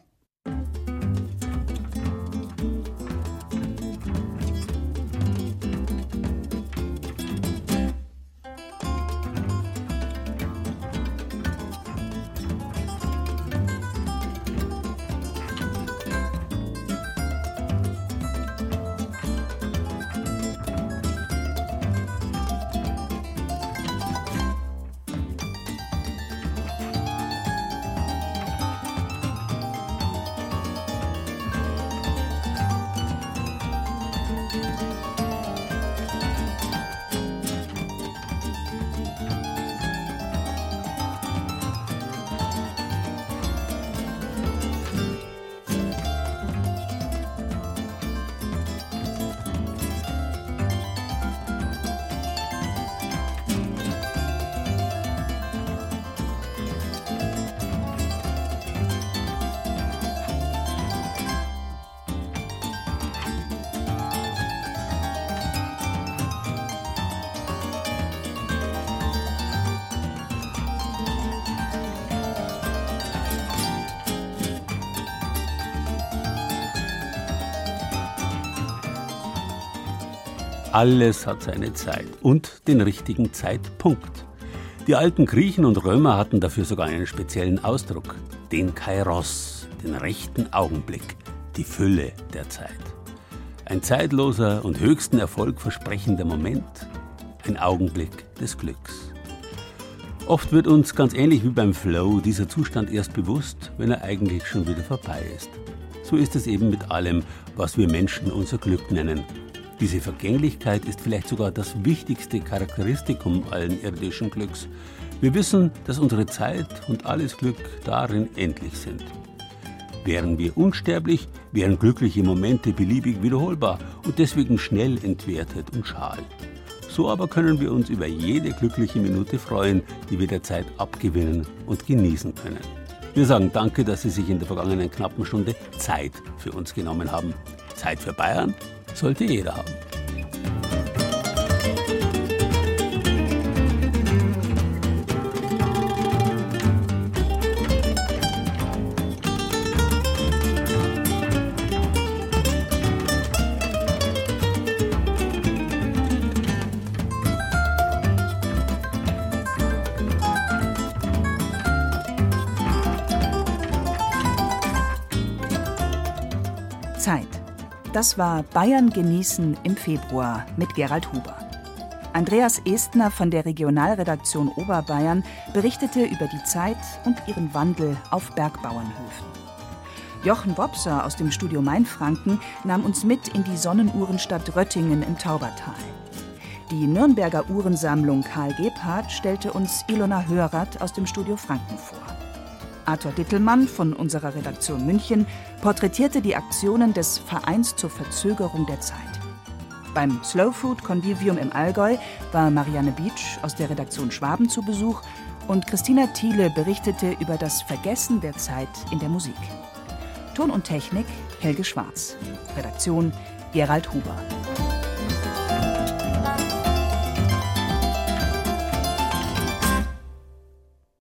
Alles hat seine Zeit und den richtigen Zeitpunkt. Die alten Griechen und Römer hatten dafür sogar einen speziellen Ausdruck, den Kairos, den rechten Augenblick, die Fülle der Zeit. Ein zeitloser und höchsten Erfolg versprechender Moment, ein Augenblick des Glücks. Oft wird uns ganz ähnlich wie beim Flow dieser Zustand erst bewusst, wenn er eigentlich schon wieder vorbei ist. So ist es eben mit allem, was wir Menschen unser Glück nennen diese Vergänglichkeit ist vielleicht sogar das wichtigste Charakteristikum allen irdischen Glücks. Wir wissen, dass unsere Zeit und alles Glück darin endlich sind. Wären wir unsterblich, wären glückliche Momente beliebig wiederholbar und deswegen schnell entwertet und schal. So aber können wir uns über jede glückliche Minute freuen, die wir der Zeit abgewinnen und genießen können. Wir sagen Danke, dass Sie sich in der vergangenen knappen Stunde Zeit für uns genommen haben. Zeit für Bayern sollte jeder haben. Das war Bayern genießen im Februar mit Gerald Huber. Andreas Estner von der Regionalredaktion Oberbayern berichtete über die Zeit und ihren Wandel auf Bergbauernhöfen. Jochen Wopser aus dem Studio Mainfranken nahm uns mit in die Sonnenuhrenstadt Röttingen im Taubertal. Die Nürnberger Uhrensammlung Karl Gebhardt stellte uns Ilona Hörath aus dem Studio Franken vor. Arthur Dittelmann von unserer Redaktion München porträtierte die Aktionen des Vereins zur Verzögerung der Zeit. Beim Slow Food Convivium im Allgäu war Marianne Beach aus der Redaktion Schwaben zu Besuch und Christina Thiele berichtete über das Vergessen der Zeit in der Musik. Ton und Technik Helge Schwarz. Redaktion Gerald Huber.